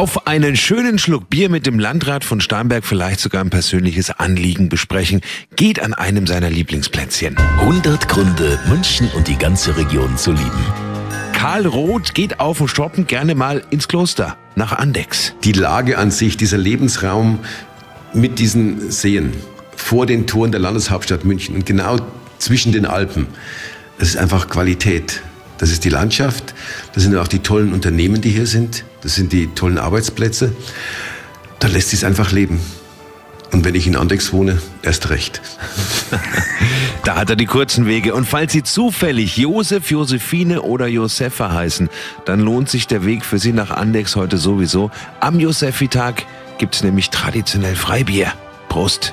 Auf einen schönen Schluck Bier mit dem Landrat von Starnberg vielleicht sogar ein persönliches Anliegen besprechen, geht an einem seiner Lieblingsplätzchen. 100 Gründe, München und die ganze Region zu lieben. Karl Roth geht auf und Shoppen gerne mal ins Kloster, nach Andex. Die Lage an sich, dieser Lebensraum mit diesen Seen vor den Toren der Landeshauptstadt München und genau zwischen den Alpen, das ist einfach Qualität. Das ist die Landschaft, das sind auch die tollen Unternehmen, die hier sind, das sind die tollen Arbeitsplätze. Da lässt sich einfach leben. Und wenn ich in Andex wohne, erst recht. da hat er die kurzen Wege. Und falls Sie zufällig Josef, Josephine oder Josefa heißen, dann lohnt sich der Weg für Sie nach Andex heute sowieso. Am Josefi-Tag gibt es nämlich traditionell Freibier. Prost!